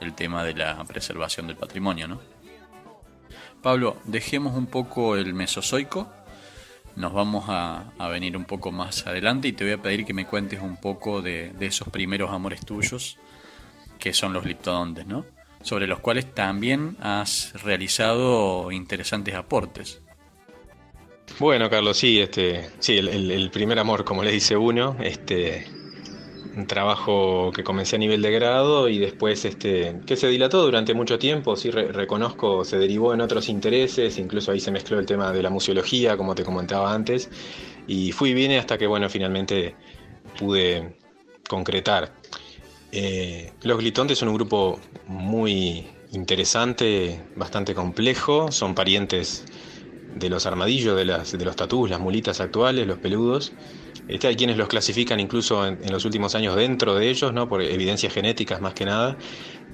el tema de la preservación del patrimonio, ¿no? Pablo, dejemos un poco el Mesozoico, nos vamos a, venir un poco más adelante y te voy a pedir que me cuentes un poco de, esos primeros amores tuyos, que son los liptodontes, ¿no? Sobre los cuales también has realizado interesantes aportes. Bueno, Carlos, sí, este, sí, el, primer amor, como le dice uno, este, un trabajo que comencé a nivel de grado y después este, que se dilató durante mucho tiempo, sí reconozco, se derivó en otros intereses, incluso ahí se mezcló el tema de la museología, como te comentaba antes, y fui bien hasta que, bueno, finalmente pude concretar. Eh, los glitontes son un grupo muy interesante, bastante complejo, son parientes de los armadillos, de, los tatús, las mulitas actuales, los peludos. Este, hay quienes los clasifican incluso en, los últimos años dentro de ellos, ¿no? por evidencias genéticas más que nada,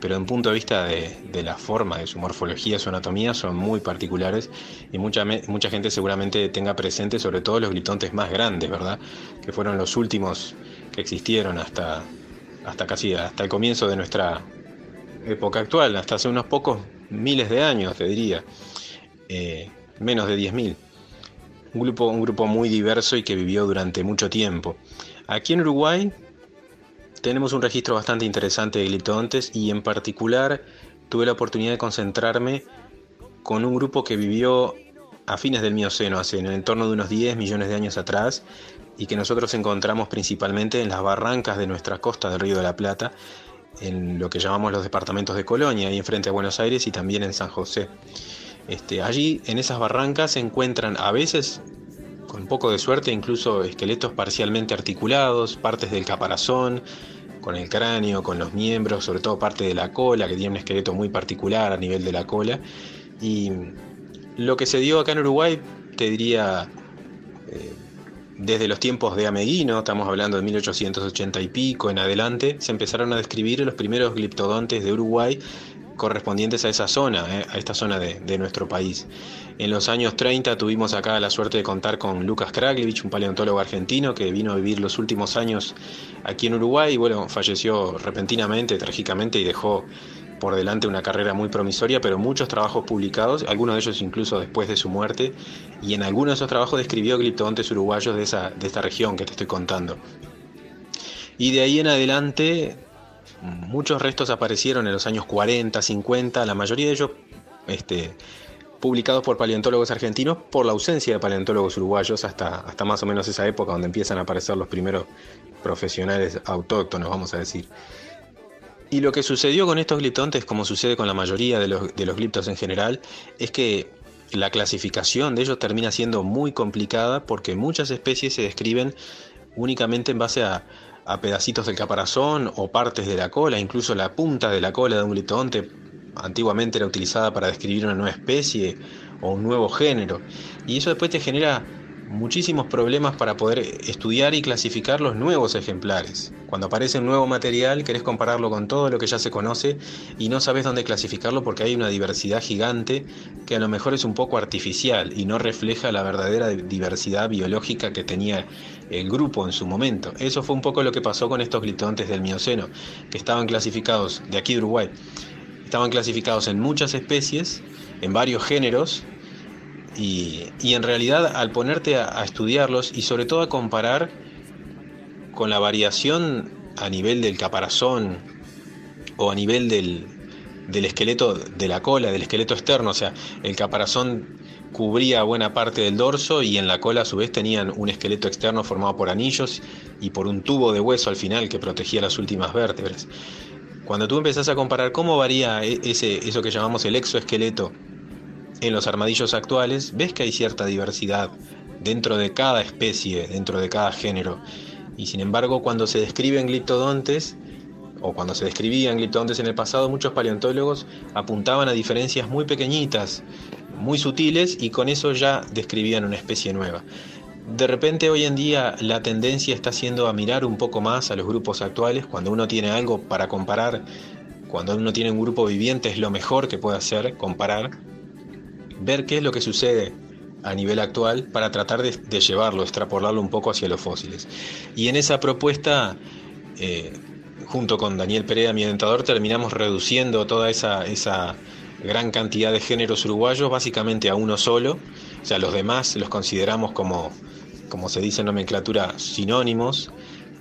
pero en punto de vista de, la forma, de su morfología, su anatomía, son muy particulares y mucha, mucha gente seguramente tenga presente sobre todo los glitontes más grandes, ¿verdad? Que fueron los últimos que existieron hasta, hasta casi hasta el comienzo de nuestra época actual, hasta hace unos pocos miles de años, te diría, eh, menos de 10.000 un grupo, un grupo muy diverso y que vivió durante mucho tiempo. Aquí en Uruguay tenemos un registro bastante interesante de gliptodontes y en particular tuve la oportunidad de concentrarme con un grupo que vivió a fines del Mioceno, hace en el entorno de unos 10 millones de años atrás, y que nosotros encontramos principalmente en las barrancas de nuestra costa del Río de la Plata, en lo que llamamos los departamentos de Colonia, ahí enfrente a Buenos Aires y también en San José. Este, allí, en esas barrancas, se encuentran a veces, con poco de suerte, incluso esqueletos parcialmente articulados, partes del caparazón, con el cráneo, con los miembros, sobre todo parte de la cola, que tiene un esqueleto muy particular a nivel de la cola. Y lo que se dio acá en Uruguay, te diría, eh, desde los tiempos de Ameguino, estamos hablando de 1880 y pico en adelante, se empezaron a describir los primeros gliptodontes de Uruguay correspondientes a esa zona, eh, a esta zona de, nuestro país. En los años 30 tuvimos acá la suerte de contar con Lucas Kraglevich, un paleontólogo argentino que vino a vivir los últimos años aquí en Uruguay y bueno, falleció repentinamente, trágicamente y dejó por delante una carrera muy promisoria, pero muchos trabajos publicados, algunos de ellos incluso después de su muerte, y en algunos de esos trabajos describió gliptodontes uruguayos de, esa, de esta región que te estoy contando. Y de ahí en adelante Muchos restos aparecieron en los años 40, 50, la mayoría de ellos este, publicados por paleontólogos argentinos por la ausencia de paleontólogos uruguayos hasta, hasta más o menos esa época donde empiezan a aparecer los primeros profesionales autóctonos, vamos a decir. Y lo que sucedió con estos gliptontes, como sucede con la mayoría de los, gliptos en general, es que la clasificación de ellos termina siendo muy complicada porque muchas especies se describen únicamente en base a, a pedacitos del caparazón o partes de la cola, incluso la punta de la cola de un gliptodonte antiguamente era utilizada para describir una nueva especie o un nuevo género. Y eso después te genera muchísimos problemas para poder estudiar y clasificar los nuevos ejemplares. Cuando aparece un nuevo material, querés compararlo con todo lo que ya se conoce y no sabes dónde clasificarlo porque hay una diversidad gigante que a lo mejor es un poco artificial y no refleja la verdadera diversidad biológica que tenía el grupo en su momento. Eso fue un poco lo que pasó con estos gliptodontes del Mioceno, que estaban clasificados de aquí de Uruguay. Estaban clasificados en muchas especies, en varios géneros, y, en realidad al ponerte a, estudiarlos y sobre todo a comparar con la variación a nivel del caparazón o a nivel del, del esqueleto de la cola, del esqueleto externo, o sea, el caparazón cubría buena parte del dorso y en la cola a su vez tenían un esqueleto externo formado por anillos y por un tubo de hueso al final que protegía las últimas vértebras. Cuando tú empezás a comparar cómo varía e, ese, eso que llamamos el exoesqueleto en los armadillos actuales, ves que hay cierta diversidad dentro de cada especie, dentro de cada género. Y sin embargo, cuando se describen gliptodontes, o cuando se describían gliptodontes en el pasado, muchos paleontólogos apuntaban a diferencias muy pequeñitas, muy sutiles, y con eso ya describían una especie nueva. De repente hoy en día la tendencia está siendo a mirar un poco más a los grupos actuales, cuando uno tiene algo para comparar, cuando uno tiene un grupo viviente es lo mejor que puede hacer, comparar, ver qué es lo que sucede a nivel actual para tratar de, llevarlo, extrapolarlo un poco hacia los fósiles. Y en esa propuesta, eh, junto con Daniel Pereira, mi dentador, terminamos reduciendo toda esa, esa gran cantidad de géneros uruguayos básicamente a uno solo. O sea, los demás los consideramos como, como se dice en nomenclatura, sinónimos,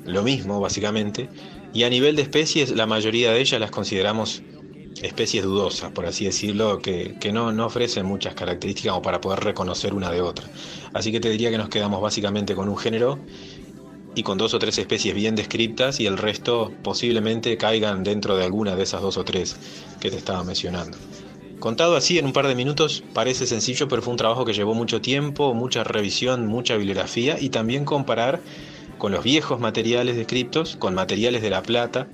lo mismo básicamente. Y a nivel de especies, la mayoría de ellas las consideramos especies dudosas, por así decirlo, que, no, no, ofrecen muchas características como para poder reconocer una de otra. Así que te diría que nos quedamos básicamente con un género y con dos o tres especies bien descritas y el resto posiblemente caigan dentro de alguna de esas dos o tres que te estaba mencionando. Contado así en un par de minutos parece sencillo, pero fue un trabajo que llevó mucho tiempo, mucha revisión, mucha bibliografía y también comparar con los viejos materiales descritos, con materiales de La Plata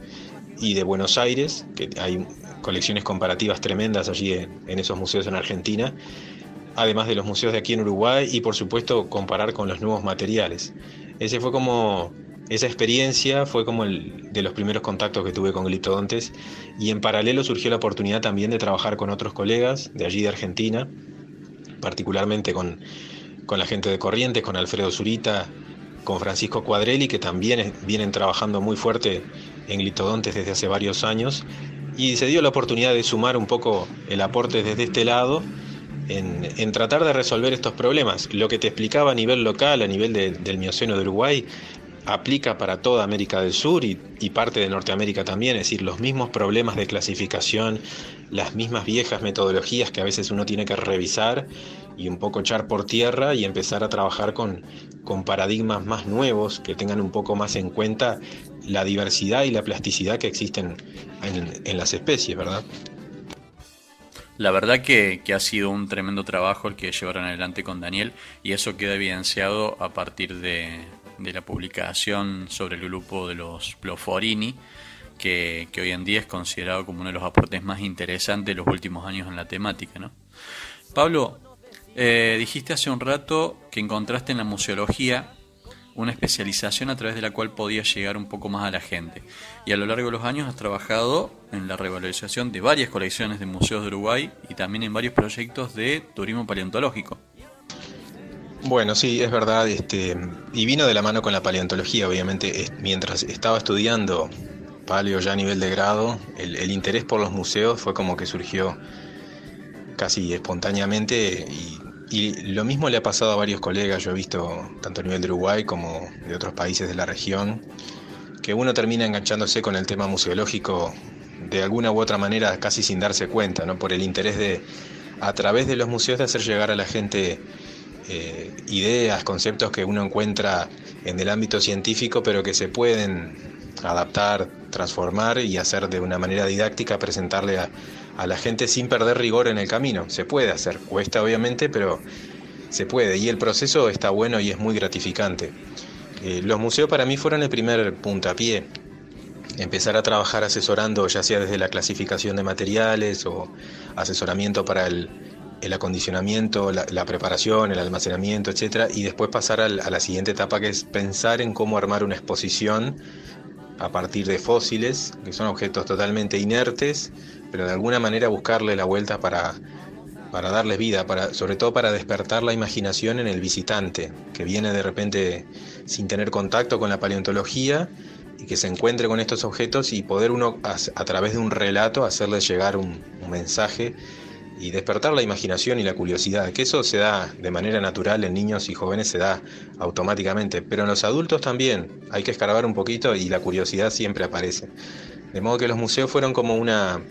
y de Buenos Aires, que hay colecciones comparativas tremendas allí en, esos museos en Argentina, además de los museos de aquí en Uruguay y por supuesto comparar con los nuevos materiales. Ese fue como esa experiencia fue como el de los primeros contactos que tuve con gliptodontes y en paralelo surgió la oportunidad también de trabajar con otros colegas de allí de Argentina, particularmente con, con la gente de Corrientes, con Alfredo Zurita, con Francisco Cuadrelli, que también vienen trabajando muy fuerte en gliptodontes desde hace varios años y se dio la oportunidad de sumar un poco el aporte desde este lado en, tratar de resolver estos problemas. Lo que te explicaba a nivel local, a nivel del Mioceno de Uruguay, aplica para toda América del Sur y, parte de Norteamérica también, es decir, los mismos problemas de clasificación, las mismas viejas metodologías que a veces uno tiene que revisar y un poco echar por tierra y empezar a trabajar con, con paradigmas más nuevos que tengan un poco más en cuenta la diversidad y la plasticidad que existen en, en las especies, ¿verdad? La verdad que, ha sido un tremendo trabajo el que llevaron adelante con Daniel y eso queda evidenciado a partir de, la publicación sobre el grupo de los Ploforini, que, hoy en día es considerado como uno de los aportes más interesantes de los últimos años en la temática. ¿no? Pablo, eh, dijiste hace un rato que encontraste en la museología una especialización a través de la cual podías llegar un poco más a la gente. Y a lo largo de los años has trabajado en la revalorización de varias colecciones de museos de Uruguay y también en varios proyectos de turismo paleontológico. Bueno, sí, es verdad, este, y vino de la mano con la paleontología, obviamente, mientras estaba estudiando paleo ya a nivel de grado, el, interés por los museos fue como que surgió casi espontáneamente y y lo mismo le ha pasado a varios colegas, yo he visto tanto a nivel de Uruguay como de otros países de la región, que uno termina enganchándose con el tema museológico de alguna u otra manera casi sin darse cuenta, ¿no? por el interés de, a través de los museos, de hacer llegar a la gente eh, ideas, conceptos que uno encuentra en el ámbito científico, pero que se pueden adaptar, transformar y hacer de una manera didáctica, presentarle a, la gente sin perder rigor en el camino. Se puede hacer, cuesta obviamente, pero se puede. Y el proceso está bueno y es muy gratificante. Eh, los museos para mí fueron el primer puntapié. Empezar a trabajar asesorando, ya sea desde la clasificación de materiales o asesoramiento para el, acondicionamiento, la, preparación, el almacenamiento, etc. Y después pasar a la siguiente etapa que es pensar en cómo armar una exposición a partir de fósiles, que son objetos totalmente inertes, pero de alguna manera buscarle la vuelta para, para darles vida, para, sobre todo para despertar la imaginación en el visitante, que viene de repente sin tener contacto con la paleontología y que se encuentre con estos objetos y poder uno a, través de un relato hacerle llegar un mensaje y despertar la imaginación y la curiosidad, que eso se da de manera natural en niños y jóvenes, se da automáticamente, pero en los adultos también hay que escarbar un poquito y la curiosidad siempre aparece. De modo que los museos fueron como una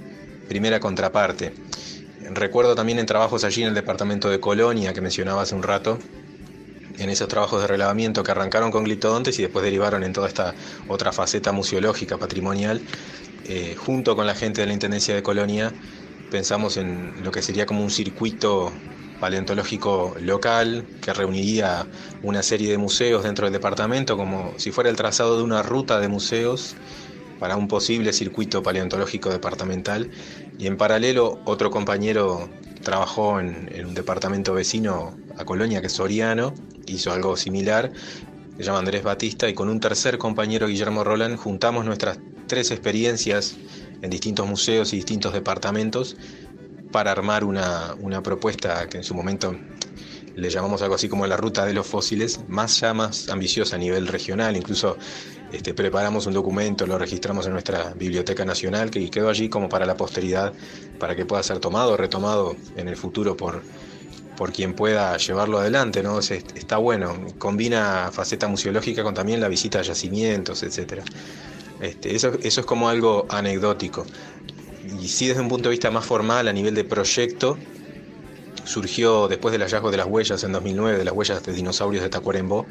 primera contraparte. Recuerdo también en trabajos allí en el departamento de Colonia que mencionaba hace un rato, en esos trabajos de relevamiento que arrancaron con glitodontes y después derivaron en toda esta otra faceta museológica, patrimonial, eh, junto con la gente de la Intendencia de Colonia, pensamos en lo que sería como un circuito paleontológico local que reuniría una serie de museos dentro del departamento, como si fuera el trazado de una ruta de museos para un posible circuito paleontológico departamental. Y en paralelo, otro compañero trabajó en, un departamento vecino a Colonia, que es Soriano, hizo algo similar, se llama Andrés Batista, y con un tercer compañero, Guillermo Roland, juntamos nuestras tres experiencias en distintos museos y distintos departamentos para armar una, propuesta que en su momento le llamamos algo así como la ruta de los fósiles, más ya más ambiciosa a nivel regional, incluso este, preparamos un documento, lo registramos en nuestra Biblioteca Nacional que quedó allí como para la posteridad, para que pueda ser tomado retomado en el futuro por, por quien pueda llevarlo adelante, ¿no? está bueno, combina faceta museológica con también la visita a yacimientos, etcétera. Este, eso, es como algo anecdótico. Y sí desde un punto de vista más formal, a nivel de proyecto, surgió después del hallazgo de las huellas en 2009, de las huellas de dinosaurios de Tacuarembó,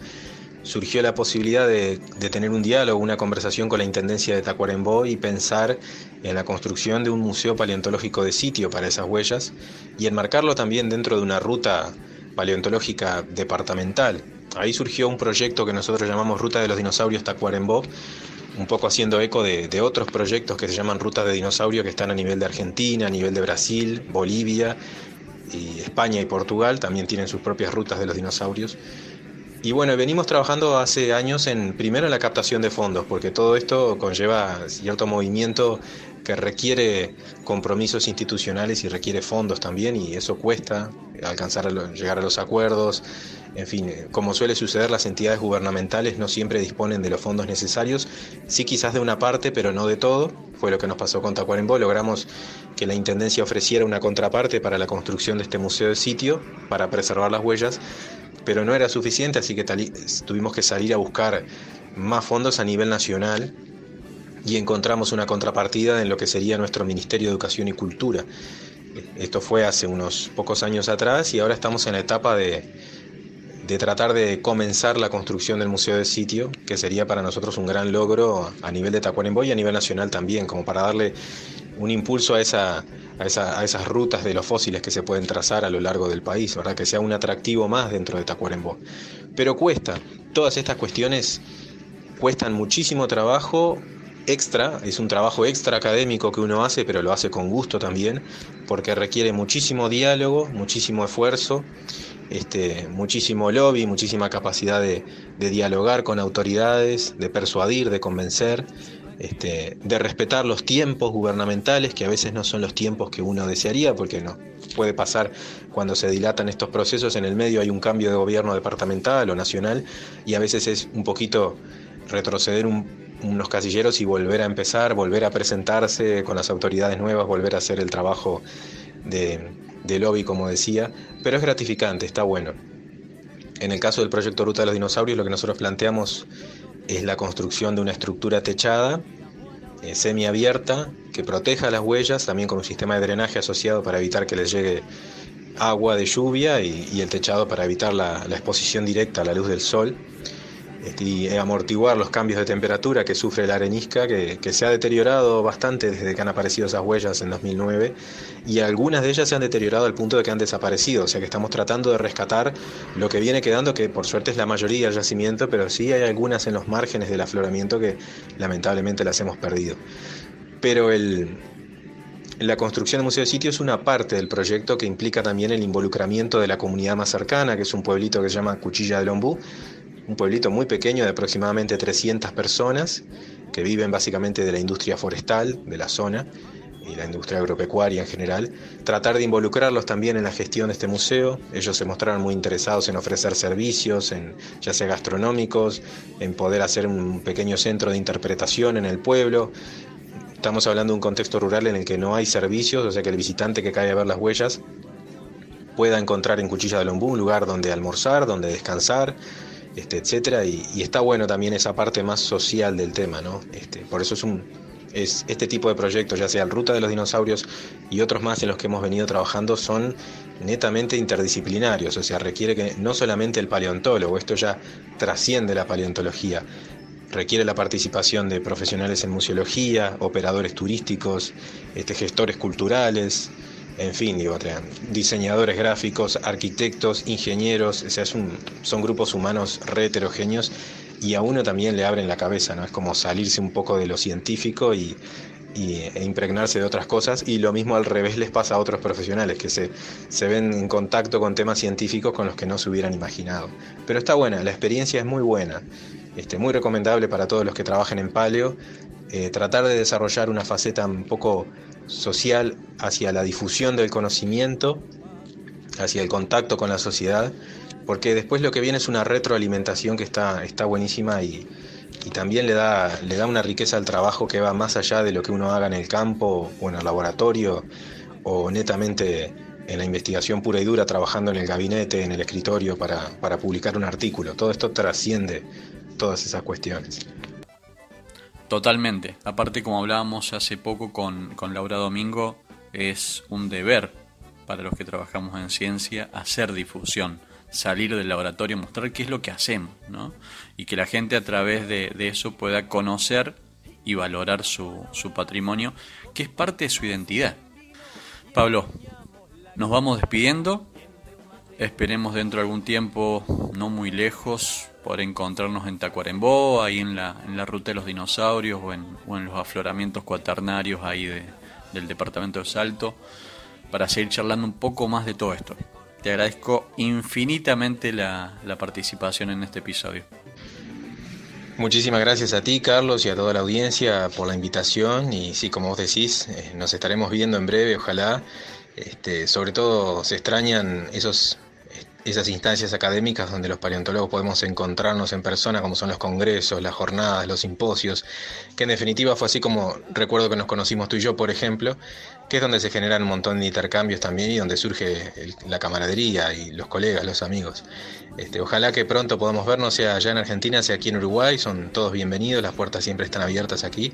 surgió la posibilidad de, de, tener un diálogo, una conversación con la Intendencia de Tacuarembó y pensar en la construcción de un museo paleontológico de sitio para esas huellas y enmarcarlo también dentro de una ruta paleontológica departamental. Ahí surgió un proyecto que nosotros llamamos Ruta de los Dinosaurios Tacuarembó, un poco haciendo eco de, otros proyectos que se llaman rutas de dinosaurio que están a nivel de Argentina, a nivel de Brasil, Bolivia, y España y Portugal también tienen sus propias rutas de los dinosaurios. Y bueno, venimos trabajando hace años en primero en la captación de fondos, porque todo esto conlleva cierto movimiento que requiere compromisos institucionales y requiere fondos también, y eso cuesta alcanzar llegar a los acuerdos, en fin, eh, como suele suceder, las entidades gubernamentales no siempre disponen de los fondos necesarios, sí quizás de una parte, pero no de todo. Fue lo que nos pasó con Tacuarembó. Logramos que la Intendencia ofreciera una contraparte para la construcción de este museo de sitio, para preservar las huellas, pero no era suficiente, así que tuvimos que salir a buscar más fondos a nivel nacional y encontramos una contrapartida en lo que sería nuestro Ministerio de Educación y Cultura. Esto fue hace unos pocos años atrás y ahora estamos en la etapa de, de tratar de comenzar la construcción del Museo de Sitio, que sería para nosotros un gran logro a nivel de Tacuarembó y a nivel nacional también, como para darle un impulso a, esa, a, esas rutas de los fósiles que se pueden trazar a lo largo del país, ¿verdad? que sea un atractivo más dentro de Tacuarembó. Pero cuesta, todas estas cuestiones cuestan muchísimo trabajo extra, es un trabajo extra académico que uno hace, pero lo hace con gusto también, porque requiere muchísimo diálogo, muchísimo esfuerzo, este, muchísimo lobby, muchísima capacidad de, dialogar con autoridades, de persuadir, de convencer, este, de respetar los tiempos gubernamentales, que a veces no son los tiempos que uno desearía, porque no puede pasar cuando se dilatan estos procesos, en el medio hay un cambio de gobierno departamental o nacional, y a veces es un poquito retroceder unos casilleros y volver a empezar, volver a presentarse con las autoridades nuevas, volver a hacer el trabajo de, de lobby, como decía, pero es gratificante, está bueno. En el caso del proyecto Ruta de los Dinosaurios, lo que nosotros planteamos es la construcción de una estructura techada, eh, semiabierta, que proteja las huellas, también con un sistema de drenaje asociado para evitar que les llegue agua de lluvia y, el techado para evitar la, la exposición directa a la luz del sol y amortiguar los cambios de temperatura que sufre la arenisca, que, se ha deteriorado bastante desde que han aparecido esas huellas en 2009, y algunas de ellas se han deteriorado al punto de que han desaparecido, o sea que estamos tratando de rescatar lo que viene quedando, que por suerte es la mayoría del yacimiento, pero sí hay algunas en los márgenes del afloramiento que lamentablemente las hemos perdido. Pero el, la construcción del Museo de Sitio es una parte del proyecto que implica también el involucramiento de la comunidad más cercana, que es un pueblito que se llama Cuchilla del Ombú, un pueblito muy pequeño de aproximadamente 300 personas que viven básicamente de la industria forestal de la zona y la industria agropecuaria en general, tratar de involucrarlos también en la gestión de este museo. Ellos se mostraron muy interesados en ofrecer servicios, en, ya sea gastronómicos, en poder hacer un pequeño centro de interpretación en el pueblo. Estamos hablando de un contexto rural en el que no hay servicios, o sea que el visitante que cae a ver las huellas pueda encontrar en Cuchilla de Lombú un lugar donde almorzar, donde descansar, este, etcétera, y, está bueno también esa parte más social del tema, ¿no? Este, por eso es un es este tipo de proyectos, ya sea el Ruta de los Dinosaurios y otros más en los que hemos venido trabajando, son netamente interdisciplinarios, o sea, requiere que no solamente el paleontólogo, esto ya trasciende la paleontología, requiere la participación de profesionales en museología, operadores turísticos, este, gestores culturales, en fin, digo, diseñadores gráficos, arquitectos, ingenieros, o son grupos humanos re heterogéneos y a uno también le abren la cabeza, ¿no? Es como salirse un poco de lo científico y, e impregnarse de otras cosas y lo mismo al revés les pasa a otros profesionales que se, se ven en contacto con temas científicos con los que no se hubieran imaginado. Pero está buena, la experiencia es muy buena, este, muy recomendable para todos los que trabajen en paleo, eh, tratar de desarrollar una faceta un poco social hacia la difusión del conocimiento, hacia el contacto con la sociedad, porque después lo que viene es una retroalimentación que está, está buenísima y, también le da, le da una riqueza al trabajo que va más allá de lo que uno haga en el campo o en el laboratorio o netamente en la investigación pura y dura, trabajando en el gabinete, en el escritorio para, para publicar un artículo. Todo esto trasciende todas esas cuestiones. Totalmente. Aparte, como hablábamos hace poco con, Laura Domingo, es un deber para los que trabajamos en ciencia hacer difusión, salir del laboratorio, mostrar qué es lo que hacemos, ¿no? Y que la gente a través de, eso pueda conocer y valorar su, su patrimonio, que es parte de su identidad. Pablo, nos vamos despidiendo. Esperemos dentro de algún tiempo, no muy lejos, por encontrarnos en Tacuarembó, ahí en la, en la ruta de los dinosaurios o en, los afloramientos cuaternarios ahí del departamento de Salto, para seguir charlando un poco más de todo esto. Te agradezco infinitamente la, participación en este episodio. Muchísimas gracias a ti, Carlos, y a toda la audiencia por la invitación. Y sí, como vos decís, eh, nos estaremos viendo en breve, ojalá. Este, sobre todo se extrañan esos esas instancias académicas donde los paleontólogos podemos encontrarnos en persona, como son los congresos, las jornadas, los simposios, que en definitiva fue así como recuerdo que nos conocimos tú y yo, por ejemplo, que es donde se generan un montón de intercambios también y donde surge la camaradería y los colegas, los amigos. Este, ojalá que pronto podamos vernos, sea allá en Argentina, sea aquí en Uruguay, son todos bienvenidos, las puertas siempre están abiertas aquí.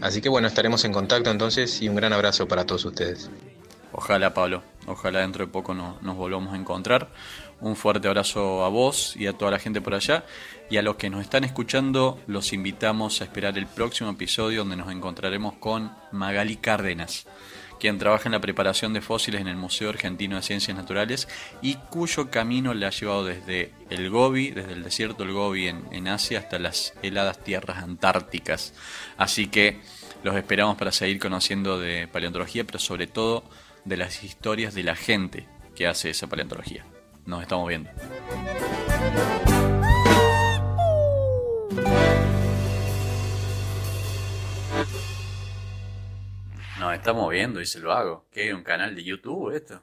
Así que bueno, estaremos en contacto entonces y un gran abrazo para todos ustedes. Ojalá, Pablo, ojalá dentro de poco nos volvamos a encontrar. Un fuerte abrazo a vos y a toda la gente por allá. Y a los que nos están escuchando, los invitamos a esperar el próximo episodio donde nos encontraremos con Magali Cárdenas, quien trabaja en la preparación de fósiles en el Museo Argentino de Ciencias Naturales y cuyo camino le ha llevado desde el Gobi, desde el desierto del Gobi en, en Asia hasta las heladas tierras antárticas. Así que los esperamos para seguir conociendo de paleontología, pero sobre todo de las historias de la gente que hace esa paleontología. Nos estamos viendo. Nos estamos viendo, dice el vago. ¿Qué? ¿Un canal de YouTube esto?